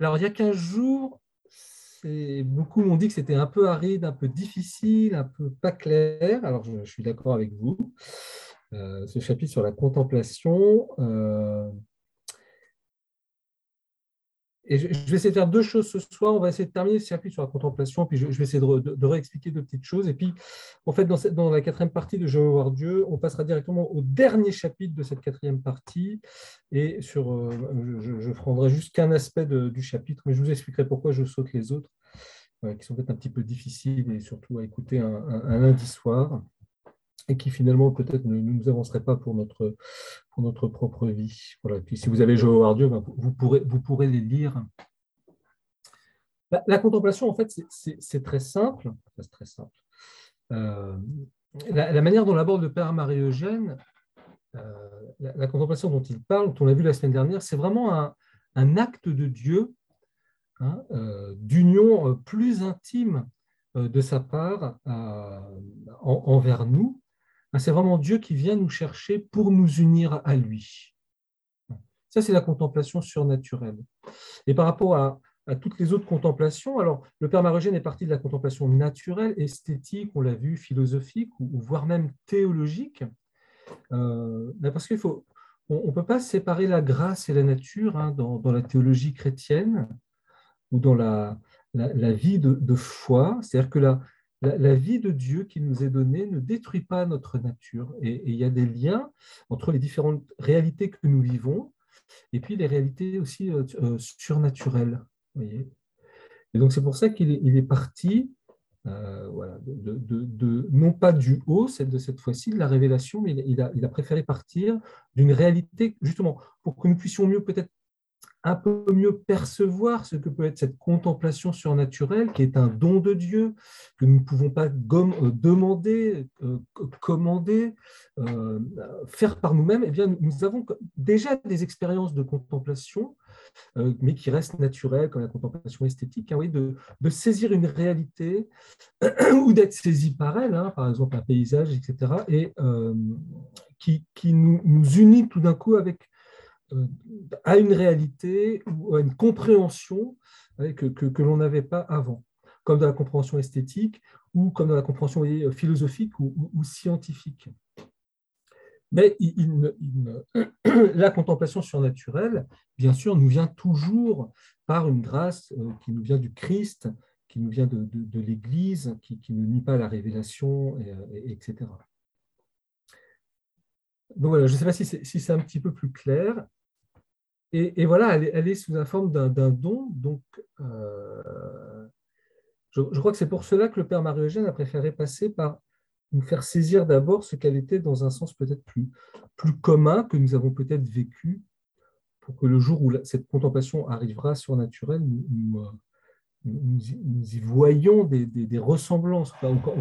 Alors, il y a 15 jours, beaucoup m'ont dit que c'était un peu aride, un peu difficile, un peu pas clair. Alors, je, suis d'accord avec vous. Euh, ce chapitre sur la contemplation, euh, et je, vais essayer de faire deux choses ce soir. On va essayer de terminer ce chapitre sur la contemplation, puis je, vais essayer de, réexpliquer deux petites choses. Et puis, en fait, dans, la quatrième partie de Je veux voir Dieu, on passera directement au dernier chapitre de cette quatrième partie. Et sur, euh, je, prendrai juste qu'un aspect du chapitre, mais je vous expliquerai pourquoi je saute les autres, qui sont peut-être un petit peu difficiles et surtout à écouter un lundi soir et qui finalement peut-être ne, nous avancerait pas pour notre, pour notre propre vie. Voilà. puis si vous avez Joe Dieu, ben, vous, pourrez, vous pourrez les lire. La, contemplation, en fait, c'est très simple. Très simple. Euh, la, manière dont l'aborde le Père Marie-Eugène, euh, la, contemplation dont il parle, dont on l'a vu la semaine dernière, c'est vraiment un, un, acte de Dieu, hein, euh, d'union plus intime de sa part envers nous, c'est vraiment Dieu qui vient nous chercher pour nous unir à lui. Ça, c'est la contemplation surnaturelle. Et par rapport à, toutes les autres contemplations, alors le Père Marogène est parti de la contemplation naturelle, esthétique, on l'a vu, philosophique, ou, voire même théologique, euh, parce qu'il faut, on ne peut pas séparer la grâce et la nature hein, dans, la théologie chrétienne ou dans la, vie de, de foi. C'est-à-dire que la, la, vie de Dieu qui nous est donnée ne détruit pas notre nature. Et, il y a des liens entre les différentes réalités que nous vivons et puis les réalités aussi euh, euh, surnaturelles. et donc c'est pour ça qu'il est, parti, euh, voilà, de, non pas du haut, celle de cette fois-ci, de la révélation, mais il a, il a préféré partir d'une réalité, justement, pour que nous puissions mieux peut-être un peu mieux percevoir ce que peut être cette contemplation surnaturelle, qui est un don de Dieu, que nous ne pouvons pas euh, demander, euh, commander, euh, faire par nous-mêmes, eh bien, nous avons déjà des expériences de contemplation, mais qui restent naturelles, comme la contemplation esthétique, hein, oui, de, saisir une réalité ou d'être saisi par elle, hein, par exemple un paysage, etc., et qui, nous unit tout d'un coup avec à une réalité ou à une compréhension que, que, l'on n'avait pas avant, comme dans la compréhension esthétique ou comme dans la compréhension philosophique ou, scientifique. Mais la contemplation surnaturelle, bien sûr, nous vient toujours par une grâce euh, qui nous vient du Christ, qui nous vient de, de, l'Église, qui, qui, ne nie pas la révélation, et, etc. Donc voilà, je ne sais pas si c'est un petit peu plus clair. Et, voilà, elle est, sous la forme d'un don. Donc, euh, je, crois que c'est pour cela que le Père Marie-Eugène a préféré passer par nous faire saisir d'abord ce qu'elle était dans un sens peut-être plus, commun que nous avons peut-être vécu, pour que le jour où cette contemplation arrivera surnaturelle, nous, nous, nous, y voyons des, ressemblances,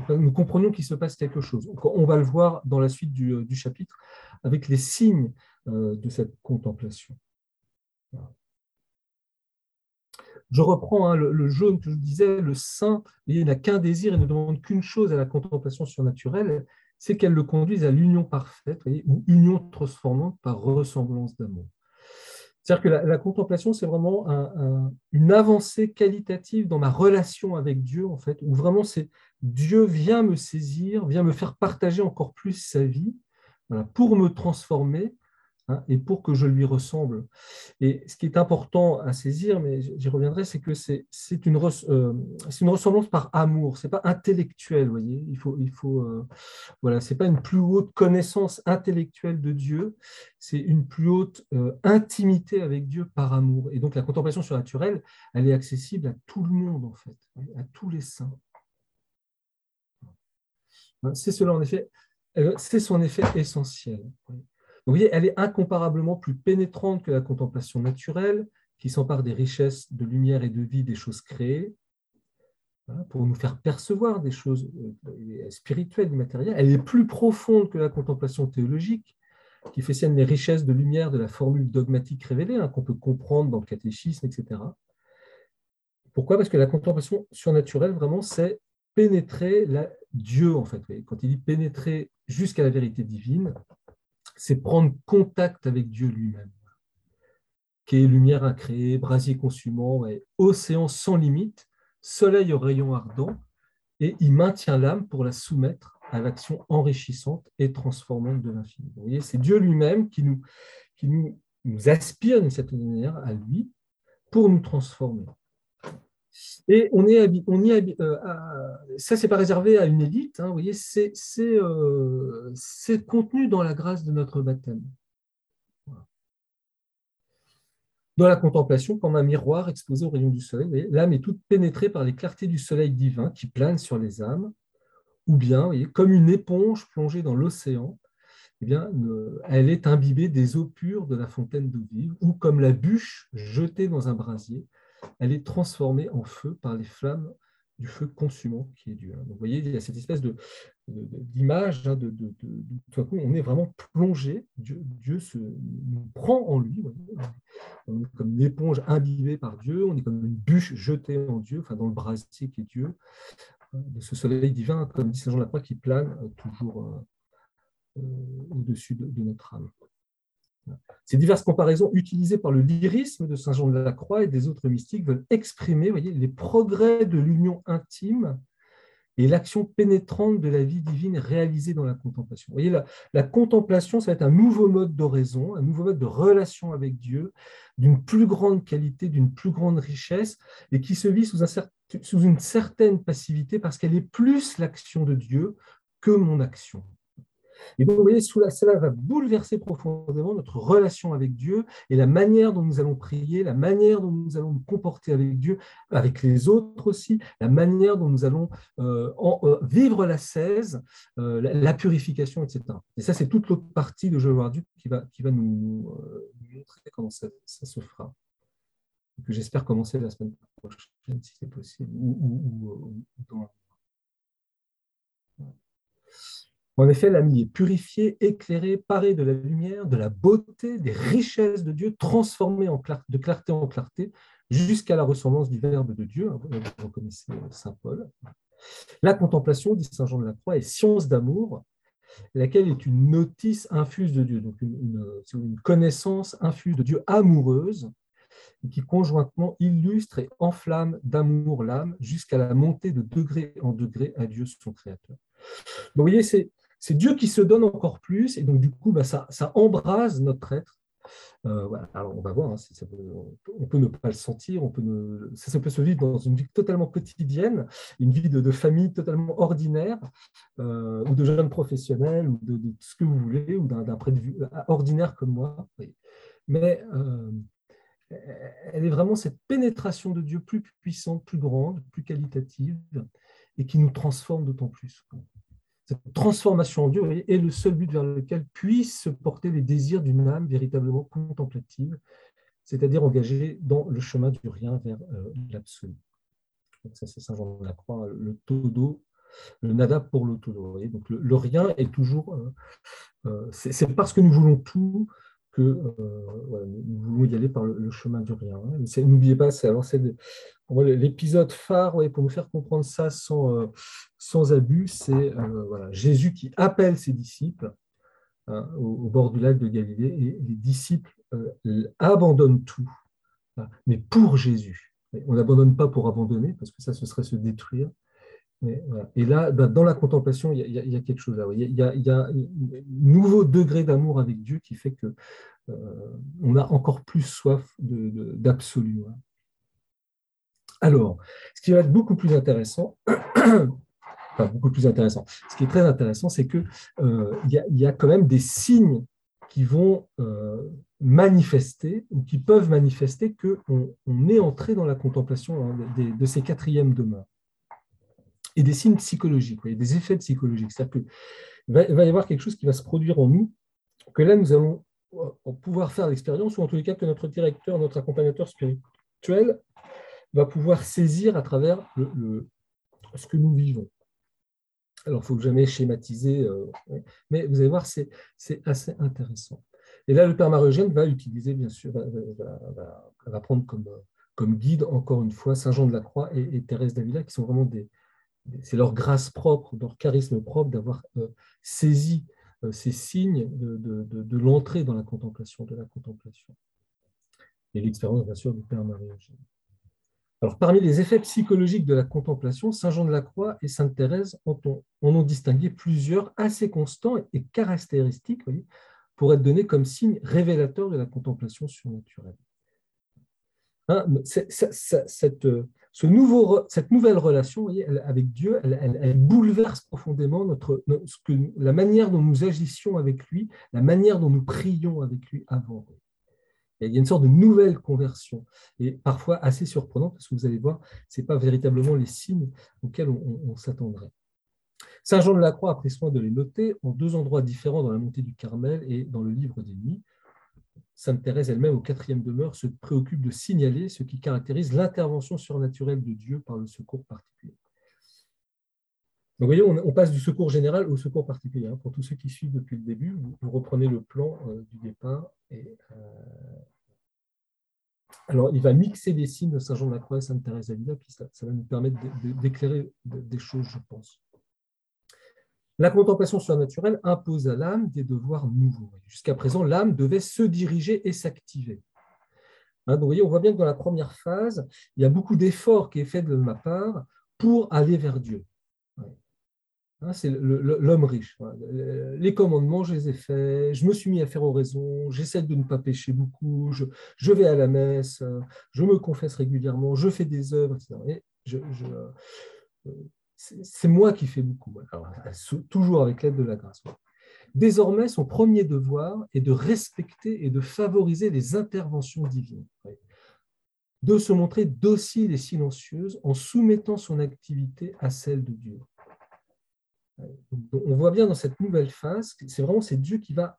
nous comprenions qu'il se passe quelque chose. On va le voir dans la suite du, du chapitre avec les signes euh, de cette contemplation. Je reprends hein, le, jaune que je disais, le saint, il n'a qu'un désir et ne demande qu'une chose à la contemplation surnaturelle, c'est qu'elle le conduise à l'union parfaite, ou union transformante par ressemblance d'amour. C'est-à-dire que la, contemplation, c'est vraiment une avancée qualitative dans ma relation avec Dieu, en fait, où vraiment c'est Dieu vient me saisir, vient me faire partager encore plus sa vie, pour me transformer, Hein, et pour que je lui ressemble. Et ce qui est important à saisir, mais j'y reviendrai, c'est que c'est une, euh, ressemblance par amour, c'est pas intellectuel, vous voyez. Il faut, il faut, euh, voilà, c'est pas une plus haute connaissance intellectuelle de Dieu, c'est une plus haute euh, intimité avec Dieu par amour. Et donc la contemplation surnaturelle, elle est accessible à tout le monde en fait, à tous les saints. C'est cela en effet, c'est son effet essentiel vous voyez, elle est incomparablement plus pénétrante que la contemplation naturelle, qui s'empare des richesses de lumière et de vie des choses créées, pour nous faire percevoir des choses euh, spirituelles, immatérielles. Elle est plus profonde que la contemplation théologique, qui fait sienne les richesses de lumière de la formule dogmatique révélée, hein, qu'on peut comprendre dans le catéchisme, etc. Pourquoi? Parce que la contemplation surnaturelle, vraiment, c'est pénétrer. Dieu, en fait. Quand il dit pénétrer jusqu'à la vérité divine, c'est prendre contact avec Dieu lui-même. qui est lumière incréée, brasier consumant, océan sans limite, soleil aux rayons ardents, et il maintient l'âme pour la soumettre à l'action enrichissante et transformante de l'infini. Vous c'est Dieu lui-même qui nous, qui nous, nous aspire d'une certaine manière à lui pour nous transformer. Et on est, on y euh, ça, c'est pas réservé à une élite. Hein, vous voyez, c'est euh, contenu dans la grâce de notre baptême. Dans la contemplation, comme un miroir exposé au rayon du soleil, l'âme est toute pénétrée par les clartés du soleil divin qui planent sur les âmes, ou bien, comme une éponge plongée dans l'océan, eh bien, elle est imbibée des eaux pures de la fontaine d'eau vive, ou comme la bûche jetée dans un brasier, elle est transformée en feu par les flammes du feu consumant qui est Dieu. Donc, vous voyez, il y a cette espèce d'image, hein, de, tout coup, on est vraiment plongé, Dieu, se, nous prend en lui, on est comme une éponge imbibée par Dieu, on est comme une bûche jetée en Dieu, enfin dans le brasier qui est Dieu, euh, de ce soleil divin, comme dit Saint Jean de la Croix, qui plane euh, toujours euh, au-dessus de, notre âme. Ces diverses comparaisons utilisées par le lyrisme de Saint Jean de la Croix et des autres mystiques veulent exprimer voyez, les progrès de l'union intime et l'action pénétrante de la vie divine réalisée dans la contemplation. La, la contemplation, ça va être un nouveau mode d'oraison, un nouveau mode de relation avec Dieu, d'une plus grande qualité, d'une plus grande richesse, et qui se vit sous une certaine passivité parce qu'elle est plus l'action de Dieu que mon action. Et donc, vous voyez, cela va bouleverser profondément notre relation avec Dieu et la manière dont nous allons prier, la manière dont nous allons nous comporter avec Dieu, avec les autres aussi, la manière dont nous allons euh, euh, vivre la 16, euh, la, purification, etc. Et ça, c'est toute l'autre partie de Je voir Dieu qui va, qui va nous, montrer comment ça, se fera. Que j'espère commencer la semaine prochaine, si c'est possible, ou, dans En effet, l'ami est purifié, éclairé, paré de la lumière, de la beauté, des richesses de Dieu, transformé en de clarté en clarté, jusqu'à la ressemblance du Verbe de Dieu. Hein, vous reconnaissez Saint Paul. La contemplation, dit Saint Jean de la Croix, est science d'amour, laquelle est une notice infuse de Dieu, donc une, une connaissance infuse de Dieu amoureuse, qui conjointement illustre et enflamme d'amour l'âme jusqu'à la montée de degré en degré à Dieu son Créateur. vous voyez, c'est c'est Dieu qui se donne encore plus, et donc du coup, bah, ça, embrase notre être. Euh, Alors on va voir, hein, on peut ne pas le sentir, ça, peut se vivre dans une vie totalement quotidienne, une vie de, famille totalement ordinaire, euh, ou de jeunes professionnels, ou de, ce que vous voulez, ou d'un près de vue ordinaire comme moi. Mais euh, elle est vraiment cette pénétration de Dieu plus puissante, plus grande, plus qualitative, et qui nous transforme d'autant plus. Cette transformation en Dieu est le seul but vers lequel puissent se porter les désirs d'une âme véritablement contemplative, c'est-à-dire engagée dans le chemin du rien vers euh, l'absolu. Ça, c'est Saint Jean de la Croix, le todo, le nada pour le todo. Donc, le, rien est toujours. Euh, euh, c'est parce que nous voulons tout que nous voulons y aller par le, chemin du rien. N'oubliez pas, c'est l'épisode phare pour nous faire comprendre ça sans, sans abus, c'est euh, Jésus qui appelle ses disciples hein, au, bord du lac de Galilée et les disciples euh, abandonnent tout, hein, mais pour Jésus. on n'abandonne pas pour abandonner, parce que ça, ce serait se détruire. Et là, bah, dans la contemplation, il y, a, quelque chose. Il y, a, un nouveau degré d'amour avec Dieu qui fait que euh, on a encore plus soif d'absolu. Alors, ce qui va être beaucoup plus intéressant, beaucoup plus intéressant. Ce qui est très intéressant, c'est qu'il euh, y, a quand même des signes qui vont euh, manifester ou qui peuvent manifester qu'on on est entré dans la contemplation hein, de, ces quatrièmes demeures. Et des signes psychologiques, des effets psychologiques. C'est-à-dire qu'il va, va, y avoir quelque chose qui va se produire en nous, que là, nous allons euh, pouvoir faire l'expérience, ou en tous les cas que notre directeur, notre accompagnateur spirituel va pouvoir saisir à travers le, ce que nous vivons. Alors, il ne faut jamais schématiser, euh, mais vous allez voir, c'est assez intéressant. Et là, le père Marie-Eugène va utiliser, bien sûr, va, prendre comme, comme, guide, encore une fois, Saint Jean de la Croix et, Thérèse d'Avila, qui sont vraiment des. c'est leur grâce propre, leur charisme propre d'avoir euh, saisi euh, ces signes de, de l'entrée dans la contemplation, de la contemplation. et l'expérience, bien sûr, du Père Marie-Eugène. Alors, parmi les effets psychologiques de la contemplation, Saint Jean de la Croix et Sainte Thérèse en ont, distingué plusieurs assez constants et caractéristiques pour être donnés comme signe révélateur de la contemplation surnaturelle. Hein, nouveau, cette nouvelle relation avec Dieu, elle, bouleverse profondément notre, la manière dont nous agissions avec lui, la manière dont nous prions avec lui avant. Il y a une sorte de nouvelle conversion, et parfois assez surprenante, parce que vous allez voir, ce n'est pas véritablement les signes auxquels on, s'attendrait. Saint Jean de la Croix a pris soin de les noter en deux endroits différents dans la montée du Carmel et dans le livre des nuits. Sainte Thérèse elle-même, au quatrième demeure, se préoccupe de signaler ce qui caractérise l'intervention surnaturelle de Dieu par le secours particulier. Donc, voyez, on, passe du secours général au secours particulier. Hein. Pour tous ceux qui suivent depuis le début, vous, reprenez le plan euh, du départ. Euh, Alors, il va mixer les signes de Saint Jean de la Croix et Sainte Thérèse d'Avila, puis ça, va nous permettre d'éclairer des choses, je pense. La contemplation surnaturelle impose à l'âme des devoirs nouveaux. Jusqu'à présent, l'âme devait se diriger et s'activer. Hein, voyez, on voit bien que dans la première phase, il y a beaucoup d'efforts qui est fait de ma part pour aller vers Dieu. Hein, c'est l'homme riche. Les commandements, je les ai faits, je me suis mis à faire oraison, j'essaie de ne pas pécher beaucoup, je, vais à la messe, je me confesse régulièrement, je fais des œuvres, etc. Euh, c'est moi qui fais beaucoup, toujours avec l'aide de la grâce. Désormais, son premier devoir est de respecter et de favoriser les interventions divines, de se montrer docile et silencieuse en soumettant son activité à celle de Dieu on voit bien dans cette nouvelle phase, c'est vraiment c'est Dieu qui va.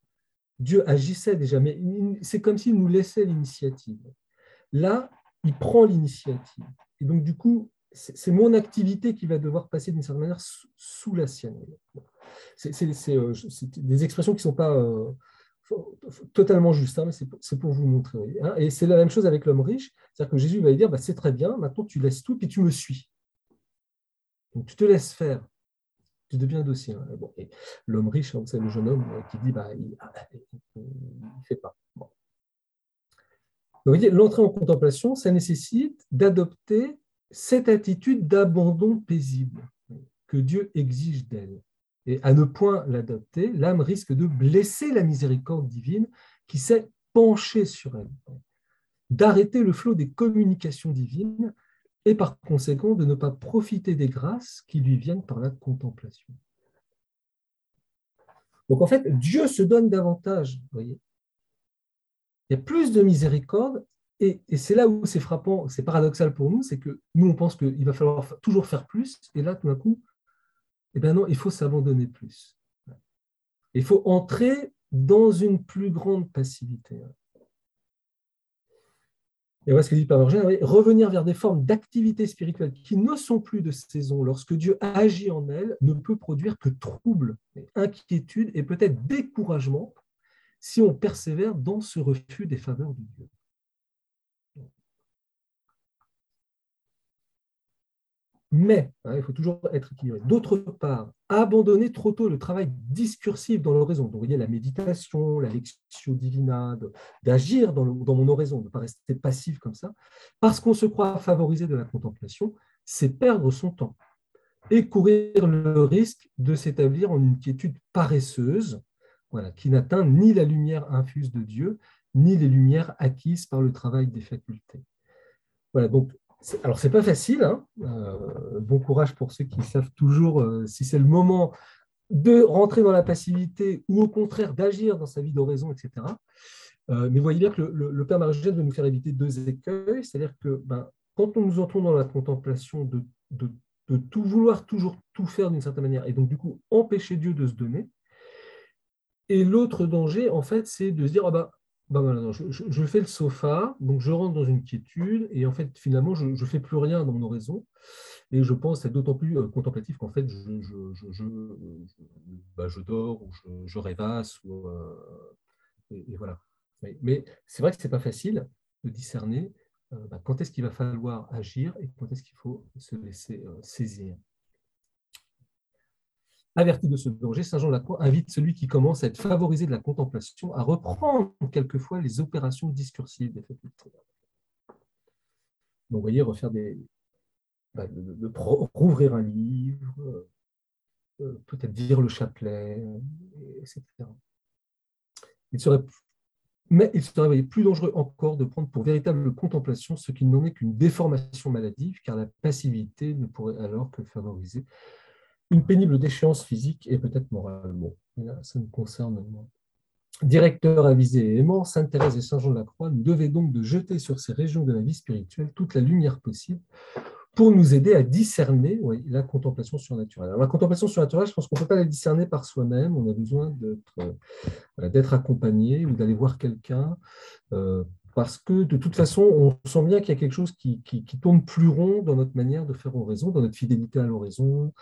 Dieu agissait déjà, mais c'est comme s'il nous laissait l'initiative. Là, il prend l'initiative. Et donc, du coup, c'est mon activité qui va devoir passer d'une certaine manière sous la sienne. C'est euh, des expressions qui ne sont pas euh, totalement justes, hein, mais c'est pour vous montrer. Hein. Et c'est la même chose avec l'homme riche, c'est-à-dire que Jésus va lui dire, bah, c'est très bien, maintenant tu laisses tout, puis tu me suis. Donc tu te laisses faire tu deviens dossier. Hein. L'homme riche, hein, c'est le jeune homme euh, qui dit bah, il ne fait pas. L'entrée en contemplation, ça nécessite d'adopter cette attitude d'abandon paisible que Dieu exige d'elle. Et à ne point l'adopter, l'âme risque de blesser la miséricorde divine qui s'est penchée sur elle, d'arrêter le flot des communications divines et par conséquent de ne pas profiter des grâces qui lui viennent par la contemplation. Donc en fait, Dieu se donne davantage, voyez. Il y a plus de miséricorde, et, c'est là où c'est frappant, c'est paradoxal pour nous, c'est que nous, on pense qu'il va falloir toujours faire plus, et là, tout d'un coup, eh bien non, il faut s'abandonner plus. Il faut entrer dans une plus grande passivité. Et voilà ce que dit Père revenir vers des formes d'activité spirituelle qui ne sont plus de saison lorsque Dieu agit en elles ne peut produire que trouble, inquiétude et peut-être découragement si on persévère dans ce refus des faveurs de Dieu. Mais, hein, il faut toujours être équilibré. D'autre part, abandonner trop tôt le travail discursif dans l'oraison. Donc, vous voyez, la méditation, la lectio divina, d'agir dans, mon oraison, de ne pas rester passif comme ça, parce qu'on se croit favorisé de la contemplation, c'est perdre son temps et courir le risque de s'établir en une quiétude paresseuse, voilà, qui n'atteint ni la lumière infuse de Dieu, ni les lumières acquises par le travail des facultés. Voilà, donc alors, c'est pas facile. Hein. Euh, bon courage pour ceux qui savent toujours euh, si c'est le moment de rentrer dans la passivité ou au contraire d'agir dans sa vie d'oraison, etc. Euh, mais vous voyez bien que le, Père marie veut nous faire éviter deux écueils, c'est-à-dire que ben, quand nous entrons dans la contemplation de, tout vouloir toujours tout faire d'une certaine manière, et donc du coup empêcher Dieu de se donner, et l'autre danger, en fait, c'est de se dire, ah bah, bah je, fais le sofa, donc je rentre dans une quiétude, et en fait, finalement, je ne fais plus rien dans mon oraison. Et je pense être d'autant plus euh, contemplatif qu'en fait, je, je, bah, dors, ou je, rêvasse, euh, et, voilà. Mais, c'est vrai que ce n'est pas facile de discerner euh, bah, quand est-ce qu'il va falloir agir et quand est-ce qu'il faut se laisser saisir. Averti de ce danger, Saint Jean de la Croix invite celui qui commence à être favorisé de la contemplation à reprendre quelquefois les opérations discursives des facultés. Donc, vous voyez, refaire des. Bah, rouvrir un livre, euh, euh, peut-être dire le chapelet, etc. Mais il serait plus dangereux encore de prendre pour véritable contemplation ce qui n'en est qu'une déformation maladive, car la passivité ne pourrait alors que favoriser une pénible déchéance physique et peut-être morale. Bon, ça nous concerne moins. Directeur avisé et aimant, Sainte Thérèse et Saint Jean de la Croix nous devaient donc de jeter sur ces régions de la vie spirituelle toute la lumière possible pour nous aider à discerner la contemplation surnaturelle. la contemplation surnaturelle, je pense qu'on ne peut pas la discerner par soi-même, on a besoin d'être euh, accompagné ou d'aller voir quelqu'un, euh, parce que de toute façon, on sent bien qu'il y a quelque chose qui, tourne plus rond dans notre manière de faire oraison, dans notre fidélité à l'oraison,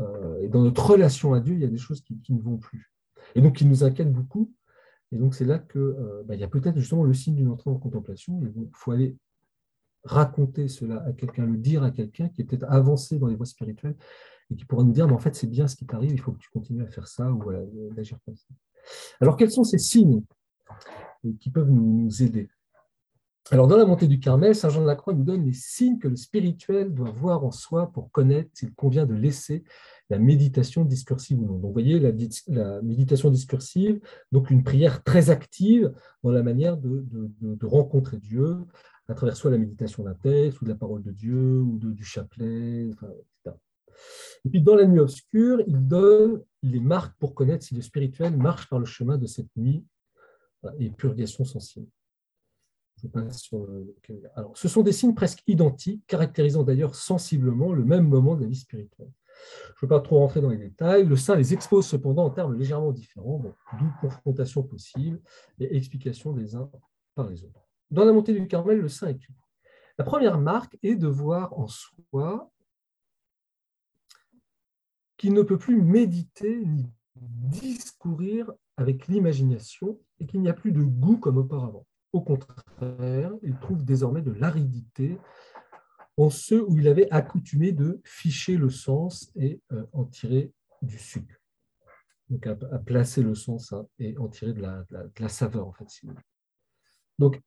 euh, et dans notre relation à Dieu, il y a des choses qui, ne vont plus. Et donc, qui nous inquiètent beaucoup. Et donc, c'est là qu'il bah, y a peut-être justement le signe d'une entrée en contemplation. Il faut aller raconter cela à quelqu'un, le dire à quelqu'un qui est peut-être avancé dans les voies spirituelles et qui pourra nous dire, mais en fait, c'est bien ce qui t'arrive, il faut que tu continues à faire ça ou voilà, d'agir comme ça. Alors, quels sont ces signes qui peuvent nous aider? Alors, dans la montée du Carmel, Saint Jean de la Croix nous donne les signes que le spirituel doit voir en soi pour connaître s'il convient de laisser la méditation discursive ou non. Donc, vous voyez, la, méditation discursive, donc une prière très active dans la manière de, rencontrer Dieu, à travers soit la méditation d'un texte, ou de la parole de Dieu, ou du chapelet, etc. Et puis dans la nuit obscure, il donne les marques pour connaître si le spirituel marche par le chemin de cette nuit et purgation sensible. Sur Alors, ce sont des signes presque identiques, caractérisant d'ailleurs sensiblement le même moment de la vie spirituelle. Je ne veux pas trop rentrer dans les détails. Le saint les expose cependant en termes légèrement différents, d'où confrontation possible et explication des uns par les autres. Dans la montée du Carmel, le saint écrit. La première marque est de voir en soi qu'il ne peut plus méditer ni discourir avec l'imagination et qu'il n'y a plus de goût comme auparavant. Au contraire, il trouve désormais de l'aridité en ceux où il avait accoutumé de ficher le sens et euh, en tirer du sucre. Donc à, placer le sens hein, et en tirer de la, saveur, en fait. Donc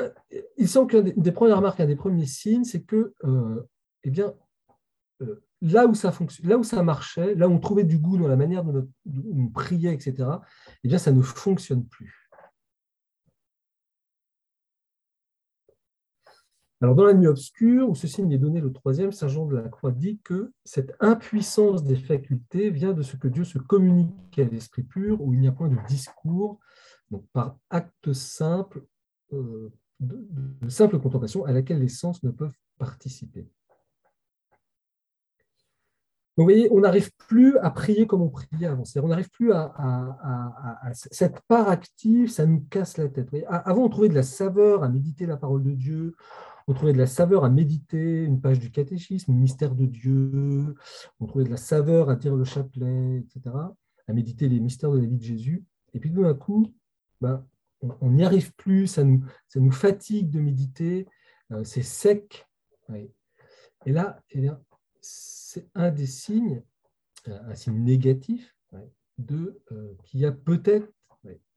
euh, il semble qu'une des premières remarques, un des premiers signes, c'est que euh, eh bien, là, où ça là où ça marchait, là où on trouvait du goût dans la manière dont on priait, etc., eh bien, ça ne fonctionne plus. Alors, dans la nuit obscure, où ce signe est donné le troisième, Saint Jean de la Croix dit que cette impuissance des facultés vient de ce que Dieu se communique à l'esprit pur, où il n'y a point de discours, donc par acte simple, de, simple contemplation à laquelle les sens ne peuvent participer. vous voyez, on n'arrive plus à prier comme on priait avant. On n'arrive plus à, Cette part active, ça nous casse la tête. Avant, on trouvait de la saveur à méditer la parole de Dieu. On trouvait de la saveur à méditer une page du catéchisme, mystère de Dieu. On trouvait de la saveur à dire le chapelet, etc. À méditer les mystères de la vie de Jésus. Et puis, d'un coup, bah, on n'y arrive plus, ça nous, fatigue de méditer, euh, c'est sec. Et là, eh c'est un des signes, euh, un signe négatif, euh, qu'il y a peut-être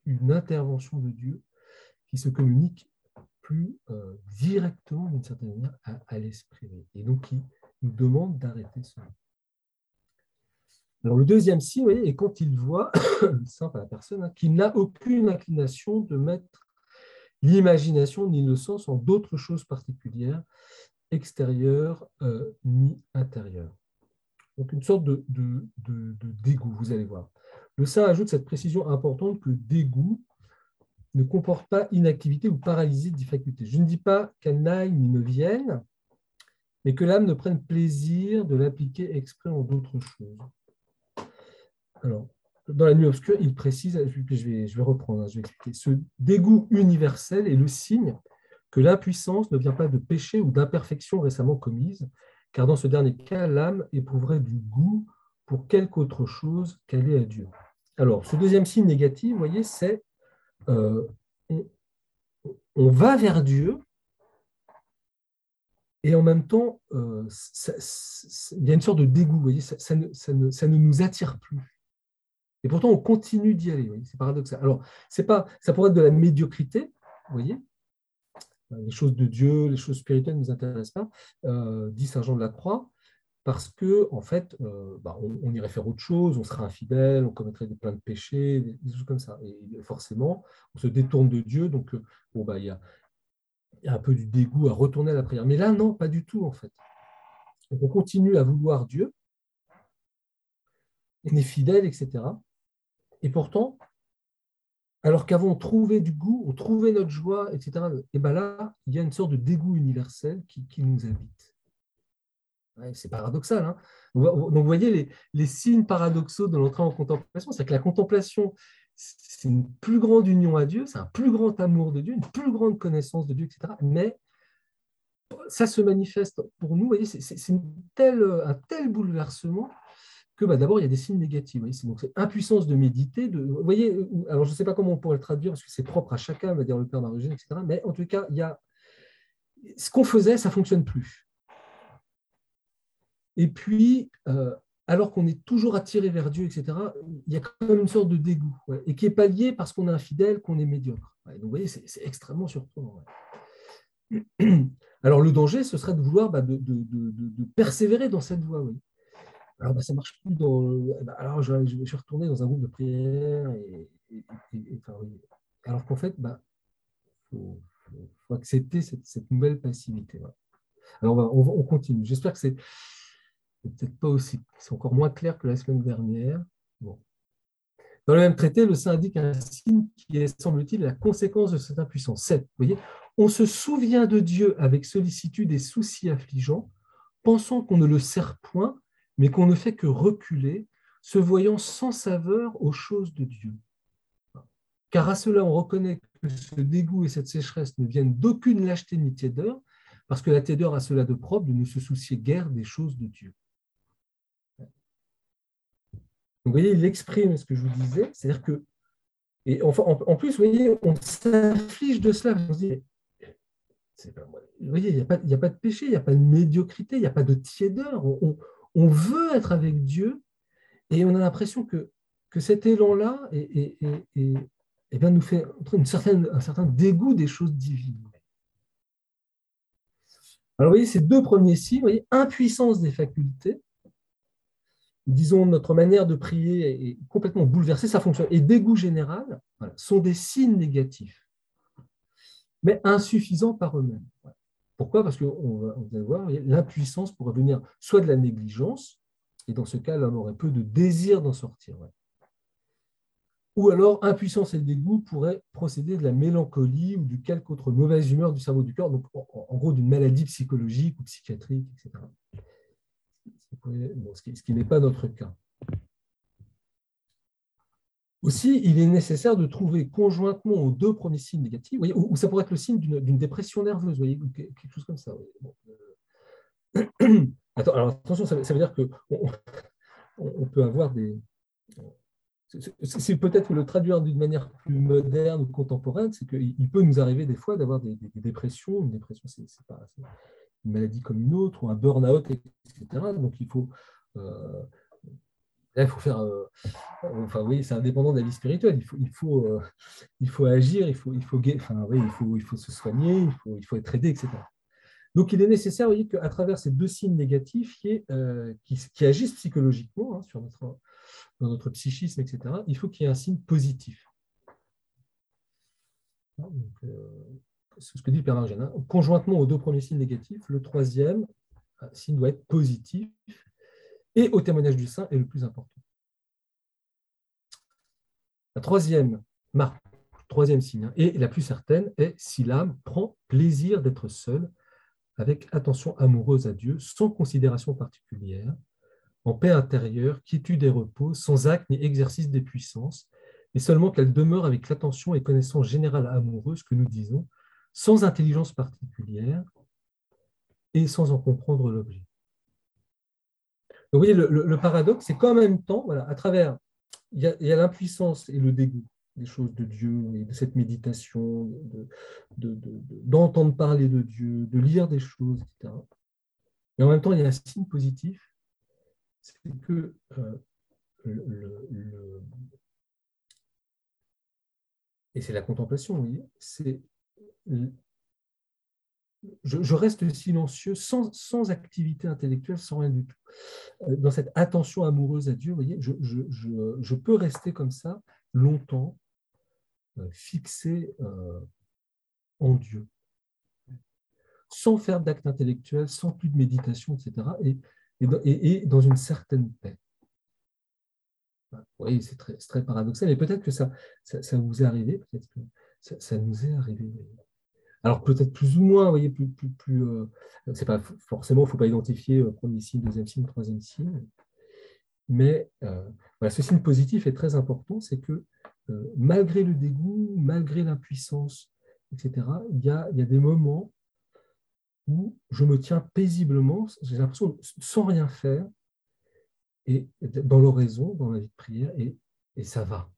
une intervention de Dieu qui se communique plus directement, d'une certaine manière, à, l'esprit. Et donc, qui nous demande d'arrêter cela. Alors, le deuxième signe, vous est quand il voit, simple à la personne, hein, qu'il n'a aucune inclination de mettre l'imagination ni le sens en d'autres choses particulières, extérieures euh, ni intérieures. Donc, une sorte de, dégoût, vous allez voir. Le saint ajoute cette précision importante que dégoût ne comporte pas inactivité ou paralysie de facultés. Je ne dis pas qu'elle n'aille ni ne vienne, mais que l'âme ne prenne plaisir de l'appliquer exprès en d'autres choses. Alors, dans la nuit obscure, il précise, je vais, je vais reprendre, hein, je vais expliquer. Ce dégoût universel est le signe que l'impuissance ne vient pas de péché ou d'imperfection récemment commise, car dans ce dernier cas, l'âme éprouverait du goût pour quelque autre chose qu'elle est à Dieu. Alors, ce deuxième signe négatif, vous voyez, c'est euh, on, va vers Dieu, et en même temps, euh, il y a une sorte de dégoût, ça, ne, nous attire plus. Et pourtant, on continue d'y aller. C'est paradoxal. Alors, c'est pas, ça pourrait être de la médiocrité, voyez. Les choses de Dieu, les choses spirituelles ne nous intéressent pas, euh, dit Saint Jean de la Croix, parce que en fait, euh, bah, on, irait faire autre chose, on serait infidèle, on commettrait des plein de péchés, des, choses comme ça. Et forcément, on se détourne de Dieu, donc euh, bon, bah, il y a, un peu du dégoût à retourner à la prière. Mais là, non, pas du tout, en fait. On continue à vouloir Dieu, on est fidèle, etc. Et pourtant, alors qu'avant on trouvait du goût, on trouvait notre joie, etc., et bien là, il y a une sorte de dégoût universel qui, nous habite. C'est paradoxal. Hein Donc vous voyez les, signes paradoxaux de l'entrée en contemplation, c'est que la contemplation, c'est une plus grande union à Dieu, c'est un plus grand amour de Dieu, une plus grande connaissance de Dieu, etc. Mais ça se manifeste pour nous, c'est un tel bouleversement que bah, d'abord, il y a des signes négatifs. Donc, c'est impuissance de méditer. Vous voyez, alors je ne sais pas comment on pourrait le traduire, parce que c'est propre à chacun, va dire le Père Marugène, etc. Mais en tout cas, il y a, ce qu'on faisait, ça ne fonctionne plus. Et puis, euh, alors qu'on est toujours attiré vers Dieu, etc., il y a quand même une sorte de dégoût, et qui est pas lié parce qu'on est infidèle, qu'on est médiocre. donc, vous voyez, c'est extrêmement surprenant. Alors, le danger, ce serait de vouloir bah, de, persévérer dans cette voie. Alors, bah, ça marche plus dans. Bah, alors, je, suis retourné dans un groupe de prière. Et, alors qu'en fait, il bah, faut, accepter cette, nouvelle passivité. Alors, on, continue. J'espère que c'est peut-être pas aussi. C'est encore moins clair que la semaine dernière. Dans le même traité, le saint indique un signe qui est, semble-t-il, la conséquence de cette impuissance. 7. Vous voyez, on se souvient de Dieu avec sollicitude et soucis affligeants, pensant qu'on ne le sert point mais qu'on ne fait que reculer, se voyant sans saveur aux choses de Dieu. Car à cela, on reconnaît que ce dégoût et cette sécheresse ne viennent d'aucune lâcheté ni tiédeur, parce que la tiédeur a cela de propre de ne se soucier guère des choses de Dieu. Vous voyez, il exprime ce que je vous disais, c'est-à-dire que, et enfin, en, plus, vous voyez, on s'afflige de cela. vous voyez, il n'y a, pas de péché, il n'y a pas de médiocrité, il n'y a pas de tiédeur. On, on veut être avec Dieu et on a l'impression que, que cet élan-là bien nous fait une certaine, un certain dégoût des choses divines. Alors, vous voyez, ces deux premiers signes, vous voyez, impuissance des facultés, disons, notre manière de prier est complètement bouleversée, ça fonctionne, et dégoût général sont des signes négatifs, mais insuffisants par eux-mêmes. Pourquoi? Parce va, on voir, l'impuissance pourrait venir soit de la négligence, et dans ce cas, l'homme aurait peu de désir d'en sortir. Ou alors, impuissance et dégoût pourraient procéder de la mélancolie ou de quelque autre mauvaise humeur du cerveau du cœur, donc en, gros d'une maladie psychologique ou psychiatrique, etc. ce qui n'est pas notre cas. Aussi, il est nécessaire de trouver conjointement aux deux premiers signes négatifs, ou, ça pourrait être le signe d'une dépression nerveuse, voyez, quelque chose comme ça. Euh, alors attention, ça, veut dire qu'on on peut avoir des. C'est peut-être le traduire d'une manière plus moderne ou contemporaine, c'est qu'il peut nous arriver des fois d'avoir des, dépressions. Une dépression, c'est pas une maladie comme une autre, ou un burn-out, etc. Donc il faut. Euh, il faut faire. Euh, enfin, oui, c'est indépendant de la vie spirituelle. Il faut, il faut, euh, il faut agir, il faut, il faut, enfin, oui, il faut, il faut se soigner, il faut, il faut être aidé, etc. Donc, il est nécessaire, vous voyez, qu'à travers ces deux signes négatifs qui, euh, agissent psychologiquement hein, sur notre, dans notre psychisme, etc., il faut qu'il y ait un signe positif. C'est ce que dit Margène. Hein. Conjointement aux deux premiers signes négatifs, le troisième signe doit être positif et au témoignage du saint est le plus important. La troisième marque, troisième signe, hein, et la plus certaine, est si l'âme prend plaisir d'être seule, avec attention amoureuse à Dieu, sans considération particulière, en paix intérieure, quiétude et repos, sans acte ni exercice des puissances, et seulement qu'elle demeure avec l'attention et connaissance générale amoureuse que nous disons, sans intelligence particulière et sans en comprendre l'objet. Donc, vous voyez, le, paradoxe, c'est qu'en même temps, voilà, à travers, il y a, l'impuissance et le dégoût des choses de Dieu et de cette méditation, d'entendre de, parler de Dieu, de lire des choses, etc. Et en même temps, il y a un signe positif, c'est que euh, et c'est la contemplation, vous voyez, c'est je, reste silencieux, sans, activité intellectuelle, sans rien du tout. Euh, dans cette attention amoureuse à Dieu, vous voyez, je, peux rester comme ça longtemps, euh, fixé euh, en Dieu, sans faire d'acte intellectuel, sans plus de méditation, etc., et, et, dans une certaine paix. Oui, c'est très, paradoxal, mais peut-être que ça, vous est arrivé, peut-être que ça nous est arrivé. Alors peut-être plus ou moins, vous voyez, plus, plus, plus euh, c'est pas forcément, il ne faut pas identifier euh, premier signe, deuxième signe, troisième signe. Mais euh, voilà, ce signe positif est très important, c'est que malgré le dégoût, malgré l'impuissance, etc., il y, a, y a des moments où je me tiens paisiblement, j'ai l'impression, sans rien faire, et dans l'oraison, dans la vie de prière, et, et ça va.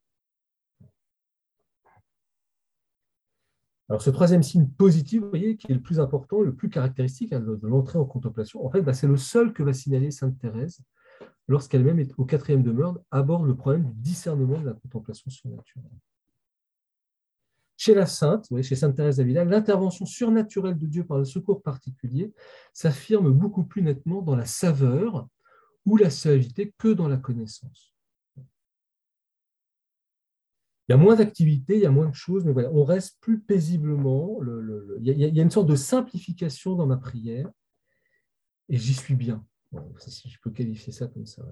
Alors, ce troisième signe positif, vous voyez, qui est le plus important, le plus caractéristique hein, de l'entrée en contemplation, en fait, bah, c'est le seul que va signaler Sainte Thérèse lorsqu'elle-même est au quatrième demeure, aborde le problème du discernement de la contemplation surnaturelle. Chez la Sainte, chez Sainte Thérèse d'Avila, l'intervention surnaturelle de Dieu par le secours particulier s'affirme beaucoup plus nettement dans la saveur ou la suavité que dans la connaissance. Il y a moins d'activités, il y a moins de choses, mais voilà, on reste plus paisiblement. il, y a, une sorte de simplification dans ma prière, et j'y suis bien. si je peux qualifier ça comme ça.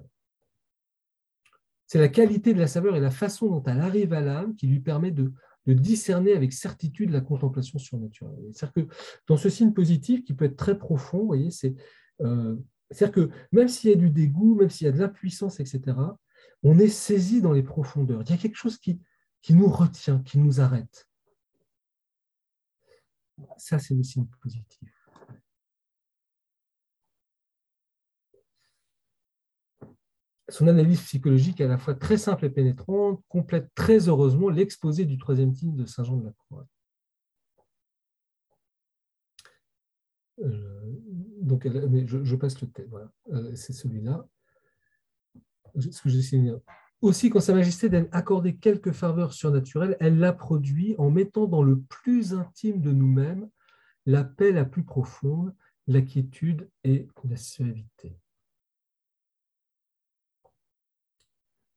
C'est la qualité de la saveur et la façon dont elle arrive à l'âme qui lui permet de, discerner avec certitude la contemplation surnaturelle. C'est-à-dire que dans ce signe positif qui peut être très profond, vous voyez, c'est euh, c'est-à-dire que même s'il y a du dégoût, même s'il y a de l'impuissance, etc., on est saisi dans les profondeurs. Il y a quelque chose qui, qui nous retient, qui nous arrête. Ça, c'est le signe positif. Son analyse psychologique à la fois très simple et pénétrante, complète très heureusement l'exposé du troisième signe de Saint Jean de la Croix. Euh, donc, je, passe le thème. Voilà. Euh, c'est celui-là. Ce que j'ai signé. Aussi, quand Sa Majesté donne accorder quelques faveurs surnaturelles, elle la produit en mettant dans le plus intime de nous-mêmes la paix la plus profonde, la quiétude et la suavité.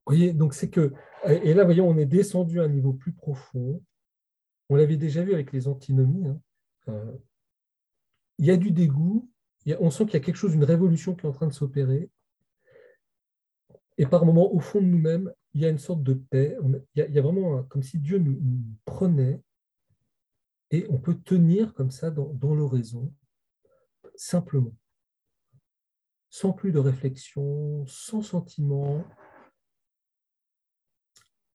Vous voyez, donc c'est que, et là, voyons, on est descendu à un niveau plus profond. On l'avait déjà vu avec les antinomies. Hein. Euh, il y a du dégoût, on sent qu'il y a quelque chose, une révolution qui est en train de s'opérer. Et par moments, au fond de nous-mêmes, il y a une sorte de paix. Il y a, vraiment comme si Dieu nous, prenait et on peut tenir comme ça dans, dans l'oraison, simplement, sans plus de réflexion, sans sentiment.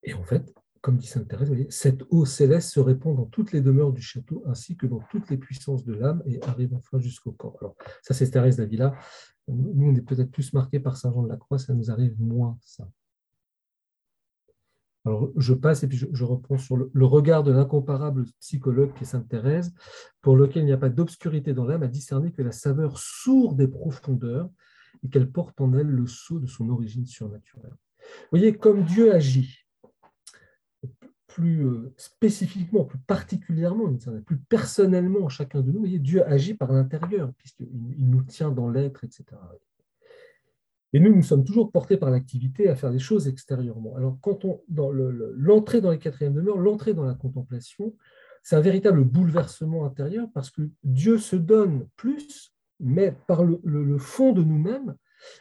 Et en fait, comme dit Sainte Thérèse, cette eau céleste se répand dans toutes les demeures du château ainsi que dans toutes les puissances de l'âme et arrive enfin jusqu'au corps. Alors, ça, c'est Thérèse d'Avila. Nous, on est peut-être plus marqués par Saint Jean de la Croix, ça nous arrive moins, ça. Alors, je passe et puis je, reprends sur le, regard de l'incomparable psychologue qui est Sainte Thérèse, pour lequel il n'y a pas d'obscurité dans l'âme, à discerner que la saveur sourde des profondeurs et qu'elle porte en elle le sceau de son origine surnaturelle. Vous voyez, comme Dieu agit, plus euh, spécifiquement, plus particulièrement, plus personnellement chacun de nous, Dieu agit par l'intérieur, puisqu'il nous tient dans l'être, etc. Et nous, nous sommes toujours portés par l'activité à faire des choses extérieurement. Alors, quand on, l'entrée dans les quatrièmes demeures, l'entrée dans la contemplation, c'est un véritable bouleversement intérieur parce que Dieu se donne plus, mais par le, fond de nous-mêmes,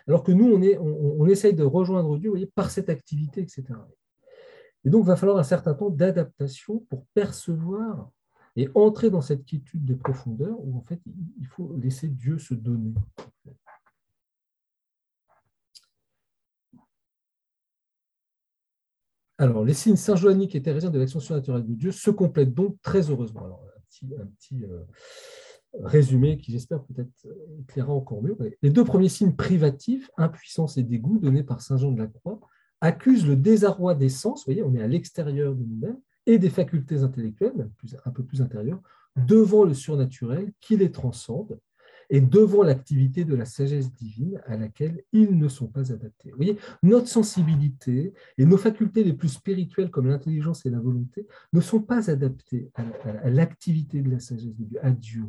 alors que nous, on, essaye de rejoindre Dieu par cette activité, etc. Et donc, il va falloir un certain temps d'adaptation pour percevoir et entrer dans cette quiétude de profondeur où, en fait, il faut laisser Dieu se donner. Alors, les signes saint-joanniques et thérésiens de l'action surnaturelle de Dieu se complètent donc très heureusement. Alors, un petit, euh, résumé qui, j'espère, peut-être éclairera encore mieux. Les deux premiers signes privatifs, impuissance et dégoût, donnés par saint Jean de la Croix, accuse le désarroi des sens, vous voyez, on est à l'extérieur de nous-mêmes, et des facultés intellectuelles, un peu plus intérieures, devant le surnaturel qui les transcende. et devant l'activité de la sagesse divine à laquelle ils ne sont pas adaptés. Vous voyez, notre sensibilité et nos facultés les plus spirituelles comme l'intelligence et la volonté ne sont pas adaptées à l'activité de la sagesse de Dieu, à Dieu.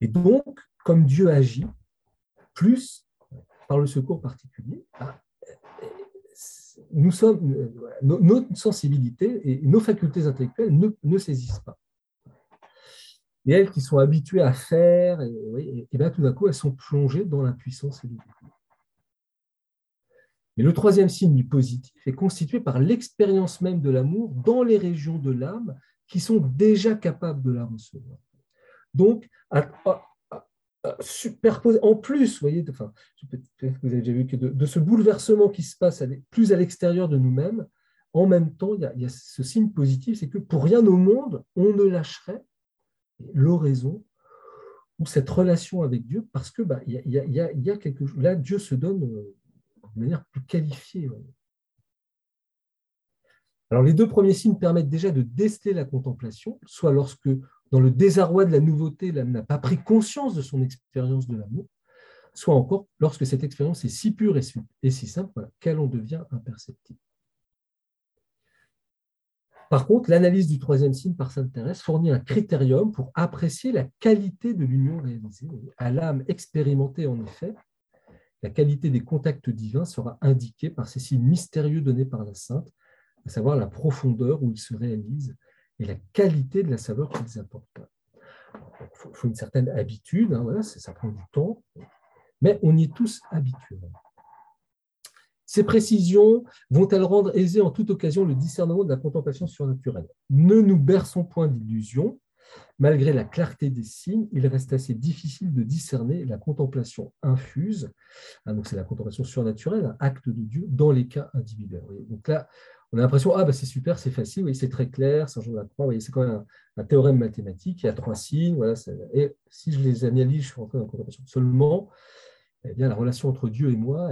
Et donc, comme Dieu agit, plus par le secours particulier, bah, nous sommes, euh, notre sensibilité et nos facultés intellectuelles ne, ne saisissent pas. Et elles qui sont habituées à faire, et, bien tout d'un coup, elles sont plongées dans la puissance et Mais le troisième signe du positif est constitué par l'expérience même de l'amour dans les régions de l'âme qui sont déjà capables de la recevoir. Donc, superposé, en plus, vous voyez, enfin, vous avez déjà vu que de, ce bouleversement qui se passe plus à l'extérieur de nous-mêmes, en même temps, il y, a, il y a ce signe positif, c'est que pour rien au monde, on ne lâcherait l'oraison ou cette relation avec Dieu parce que bah, il, y a, il, y a, quelque chose. Là, Dieu se donne euh, de manière plus qualifiée. Alors, les deux premiers signes permettent déjà de déceler la contemplation, soit lorsque, dans le désarroi de la nouveauté, l'âme n'a pas pris conscience de son expérience de l'amour, soit encore lorsque cette expérience est si pure et si simple qu'elle en devient imperceptible. Par contre, l'analyse du troisième signe par Sainte Thérèse fournit un critérium pour apprécier la qualité de l'union réalisée. À l'âme expérimentée, en effet, la qualité des contacts divins sera indiquée par ces signes mystérieux donnés par la Sainte, à savoir la profondeur où ils se réalisent et la qualité de la saveur qu'ils apportent. Il faut, une certaine habitude, hein, ça prend du temps, mais on y est tous habitués. Ces précisions vont-elles rendre aisé en toute occasion le discernement de la contemplation surnaturelle? Ne nous berçons point d'illusions. Malgré la clarté des signes, il reste assez difficile de discerner la contemplation infuse, ah, donc c'est la contemplation surnaturelle, un acte de Dieu, dans les cas individuels. Donc là, on a l'impression, ah bah c'est super, c'est facile, oui, c'est très clair, Saint Jean de la c'est quand même un, théorème mathématique, il y a trois signes, voilà, et si je les analyse, je suis rentré dans la contemplation. Seulement, eh bien, la relation entre Dieu et moi,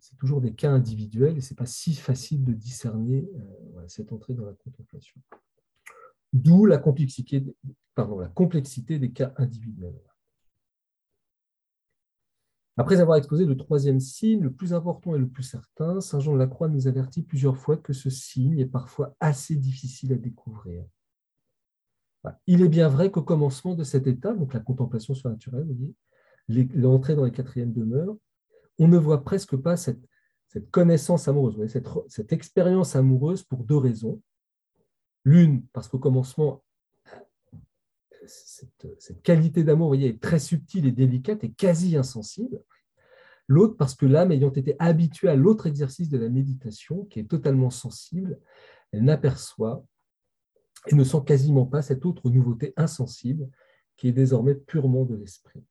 c'est toujours des cas individuels et ce n'est pas si facile de discerner euh, cette entrée dans la contemplation. D'où la complexité, la complexité des cas individuels. Après avoir exposé le troisième signe, le plus important et le plus certain, Saint Jean de la Croix nous avertit plusieurs fois que ce signe est parfois assez difficile à découvrir. Il est bien vrai qu'au commencement de cet état, donc la contemplation surnaturelle, vous l'entrée dans les quatrièmes demeures, on ne voit presque pas cette, connaissance amoureuse, cette, expérience amoureuse pour deux raisons. L'une, parce qu'au commencement, cette, qualité d'amour est très subtile et délicate et quasi insensible. L'autre, parce que l'âme, ayant été habituée à l'autre exercice de la méditation, qui est totalement sensible, elle n'aperçoit et ne sent quasiment pas cette autre nouveauté insensible qui est désormais purement de l'esprit.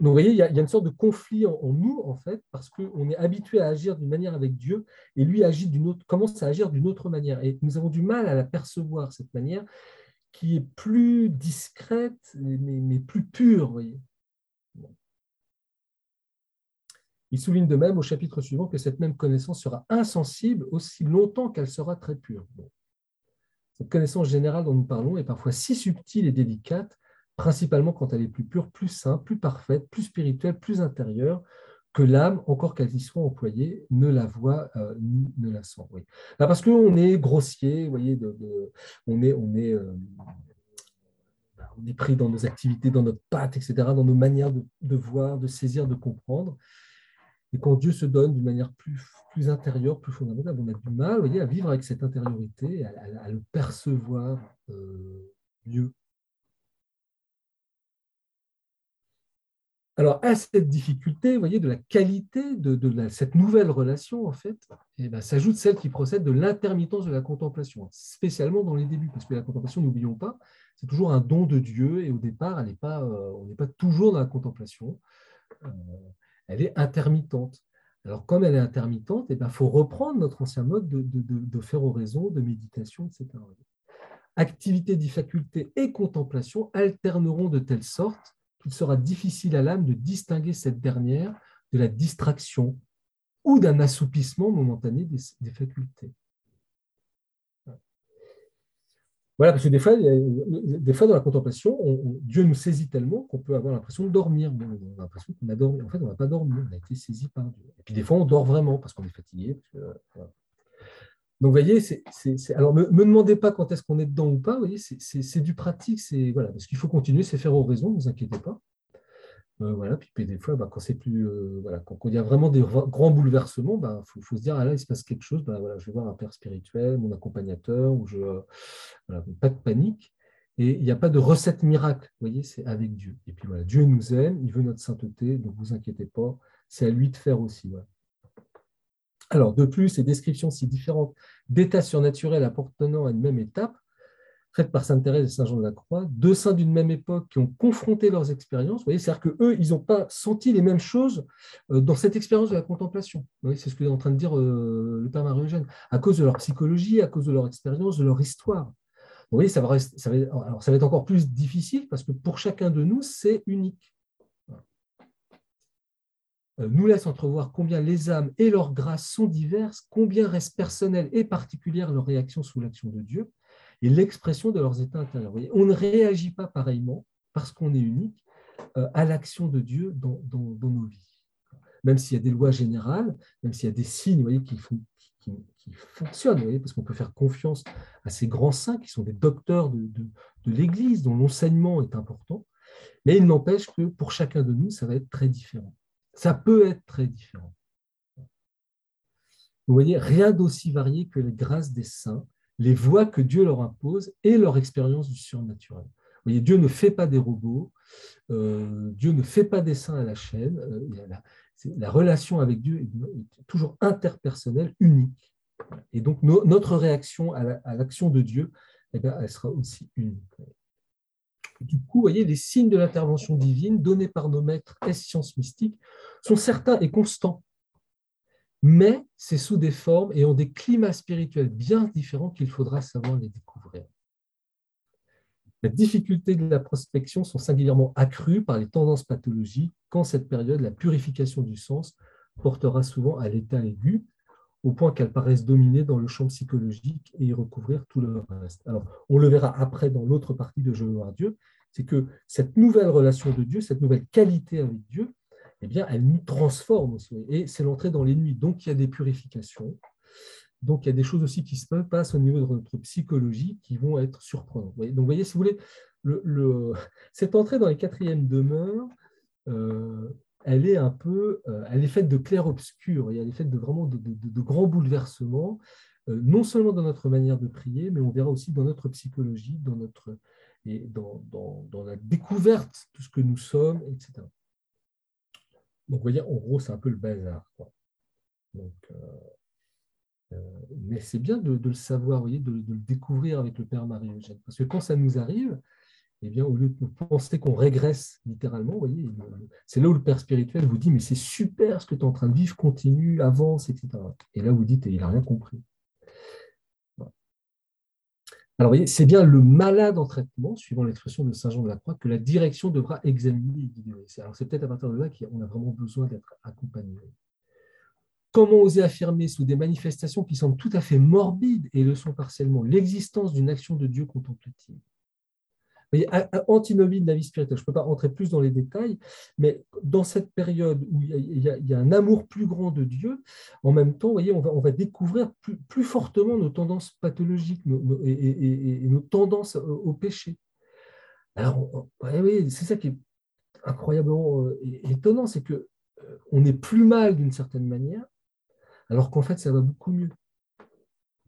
Donc, vous voyez, il y, a, une sorte de conflit en, nous, en fait, parce qu'on est habitué à agir d'une manière avec Dieu, et lui agit commence à agir d'une autre manière. Et nous avons du mal à la percevoir, cette manière, qui est plus discrète, mais, plus pure. Il souligne de même au chapitre suivant que cette même connaissance sera insensible aussi longtemps qu'elle sera très pure. Cette connaissance générale dont nous parlons est parfois si subtile et délicate principalement quand elle est plus pure, plus simple, plus parfaite, plus spirituelle, plus intérieure, que l'âme, encore qu'elle y soit employée, ne la voit euh, ni ne la sent. Oui. Bah, parce qu'on est grossier, vous voyez, on, est, euh, on est pris dans nos activités, dans notre patte, etc., dans nos manières de, voir, de saisir, de comprendre. Et quand Dieu se donne d'une manière plus, plus intérieure, plus fondamentale, on a du mal vous voyez, à vivre avec cette intériorité, à, le percevoir euh, mieux. Alors, à cette difficulté, voyez, de la qualité de, cette nouvelle relation, en fait, eh ben, s'ajoute celle qui procède de l'intermittence de la contemplation, spécialement dans les débuts, parce que la contemplation, n'oublions pas, c'est toujours un don de Dieu, et au départ, elle pas, euh, on n'est pas toujours dans la contemplation, euh, elle est intermittente. Alors, comme elle est intermittente, il eh ben, faut reprendre notre ancien mode de, de faire oraison, de méditation, etc. Activité, difficulté et contemplation alterneront de telle sorte qu'il sera difficile à l'âme de distinguer cette dernière de la distraction ou d'un assoupissement momentané des, facultés. Voilà, parce que des fois, des fois dans la contemplation, Dieu nous saisit tellement qu'on peut avoir l'impression de dormir. on a l'impression qu'on a dormi. En fait, on n'a pas dormi, on a été saisi par Dieu. Et puis des fois, on dort vraiment parce qu'on est fatigué. Donc, vous voyez, alors ne me, demandez pas quand est-ce qu'on est dedans ou pas, vous voyez, c'est, du pratique. C'est, voilà, ce qu'il faut continuer, c'est faire raison, ne vous inquiétez pas. Euh, voilà, puis, des fois, bah, quand c'est plus, euh, voilà, quand, il y a vraiment des grands bouleversements, il bah, faut, se dire ah là, il se passe quelque chose. Bah, voilà, je vais voir un père spirituel, mon accompagnateur, ou je, pas de panique. Et il n'y a pas de recette miracle, vous voyez, c'est avec Dieu. Et puis voilà, Dieu nous aime, il veut notre sainteté, donc vous inquiétez pas, c'est à lui de faire aussi. Alors, de plus, ces descriptions si différentes d'états surnaturels appartenant à une même étape faites par Sainte Thérèse et Saint Jean de la Croix, deux saints d'une même époque qui ont confronté leurs expériences. C'est-à-dire qu'eux, ils n'ont pas senti les mêmes choses euh, dans cette expérience de la contemplation. C'est ce que est en train de dire euh, le Père Marie-Eugène, à cause de leur psychologie, à cause de leur expérience, de leur histoire. Vous voyez, ça va, ça va être encore plus difficile parce que pour chacun de nous, c'est unique. Euh, nous laisse entrevoir combien les âmes et leurs grâces sont diverses, combien reste personnelle et particulière leur réaction sous l'action de Dieu, et l'expression de leurs états intérieurs. on ne réagit pas pareillement, parce qu'on est unique, euh, à l'action de Dieu dans, nos vies. Même s'il y a des lois générales, même s'il y a des signes qui, fonctionnent, parce qu'on peut faire confiance à ces grands saints qui sont des docteurs de, de l'Église, dont l'enseignement est important, mais il n'empêche que pour chacun de nous, ça va être très différent. Ça peut être très différent. Vous voyez, rien d'aussi varié que les grâces des saints les voies que Dieu leur impose et leur expérience du surnaturel. Vous voyez, Dieu ne fait pas des robots, euh, Dieu ne fait pas des saints à la chaîne. Euh, la, relation avec Dieu est, toujours interpersonnelle, unique. Et donc notre réaction à l'action de Dieu, eh elle sera aussi unique. Du coup, voyez, les signes de l'intervention divine donnés par nos maîtres et sciences mystiques sont certains et constants mais c'est sous des formes et ont des climats spirituels bien différents qu'il faudra savoir les découvrir. Les difficultés de la prospection sont singulièrement accrues par les tendances pathologiques quand cette période, la purification du sens, portera souvent à l'état aigu, au point qu'elles paraissent dominer dans le champ psychologique et y recouvrir tout le reste. Alors, on le verra après dans l'autre partie de Je veux voir Dieu, c'est que cette nouvelle relation de Dieu, cette nouvelle qualité avec Dieu, eh bien, elle nous transforme aussi. Et c'est l'entrée dans les nuits. Donc, il y a des purifications. Donc, il y a des choses aussi qui se passent au niveau de notre psychologie qui vont être surprenantes. Donc, vous voyez, si vous voulez, le, cette entrée dans les quatrièmes demeures, euh, elle est un peu, euh, elle est faite de clair-obscur, elle est faite de vraiment de, grands bouleversements, euh, non seulement dans notre manière de prier, mais on verra aussi dans notre psychologie, dans notre et dans, dans, la découverte de ce que nous sommes, etc. Donc, vous voyez, en gros, c'est un peu le bazar. Donc, euh, mais c'est bien de, le savoir, voyez, de, le découvrir avec le Père Marie-Eugène. Parce que quand ça nous arrive, eh bien, au lieu de penser qu'on régresse littéralement, voyez, c'est là où le Père spirituel vous dit, mais c'est super ce que tu es en train de vivre, continue, avance, etc. Et là, vous dites, il n'a rien compris. Alors, c'est bien le malade en traitement, suivant l'expression de Saint Jean de la Croix, que la direction devra examiner Alors, c'est peut-être à partir de là qu'on a vraiment besoin d'être accompagné. Comment oser affirmer sous des manifestations qui semblent tout à fait morbides et le sont partiellement? L'existence d'une action de Dieu contemplative antinomie de la vie spirituelle. Je ne peux pas rentrer plus dans les détails, mais dans cette période où il y, a, un amour plus grand de Dieu, en même temps, voyez, on, va, découvrir plus, fortement nos tendances pathologiques et, nos tendances au, péché. Alors, oui, c'est ça qui est incroyablement euh, étonnant, c'est que euh, on est plus mal d'une certaine manière, alors qu'en fait, ça va beaucoup mieux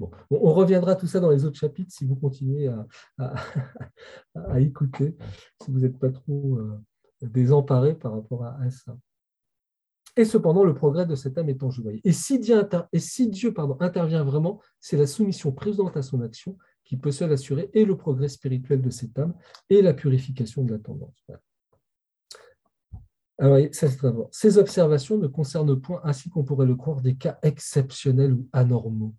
on reviendra tout ça dans les autres chapitres si vous continuez à, écouter, si vous n'êtes pas trop euh, désemparé par rapport à, ça. Et cependant, le progrès de cette âme est en jeu. Et si Dieu, et si Dieu intervient vraiment, c'est la soumission présente à son action qui peut seule assurer et le progrès spirituel de cette âme et la purification de la tendance. Alors, Ces observations ne concernent point, ainsi qu'on pourrait le croire, des cas exceptionnels ou anormaux.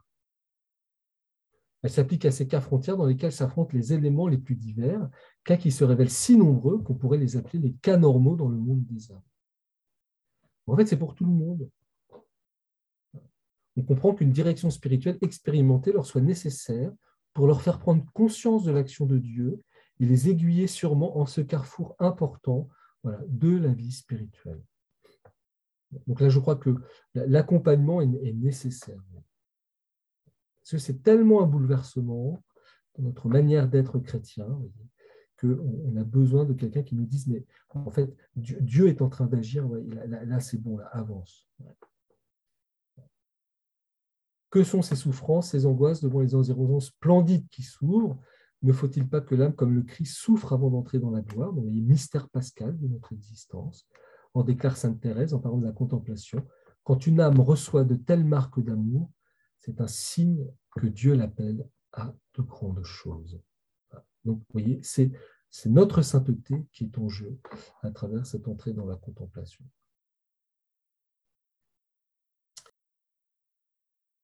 Elle s'applique à ces cas frontières dans lesquels s'affrontent les éléments les plus divers, cas qui se révèlent si nombreux qu'on pourrait les appeler les cas normaux dans le monde des âmes. En fait, c'est pour tout le monde. On comprend qu'une direction spirituelle expérimentée leur soit nécessaire pour leur faire prendre conscience de l'action de Dieu et les aiguiller sûrement en ce carrefour important de la vie spirituelle. Donc là, je crois que l'accompagnement est nécessaire. Parce que c'est tellement un bouleversement dans notre manière d'être chrétien qu'on a besoin de quelqu'un qui nous dise, mais en fait, Dieu, est en train d'agir, là, c'est bon, là, avance. Que sont ces souffrances, ces angoisses devant les environs splendides qui s'ouvrent? Ne faut-il pas que l'âme, comme le Christ, souffre avant d'entrer dans la gloire Donc, voyez, mystère pascal de notre existence? En déclare Sainte Thérèse en parlant de la contemplation. Quand une âme reçoit de telles marques d'amour, c'est un signe que Dieu l'appelle à de grandes choses. Donc, vous voyez, c'est notre sainteté qui est en jeu à travers cette entrée dans la contemplation.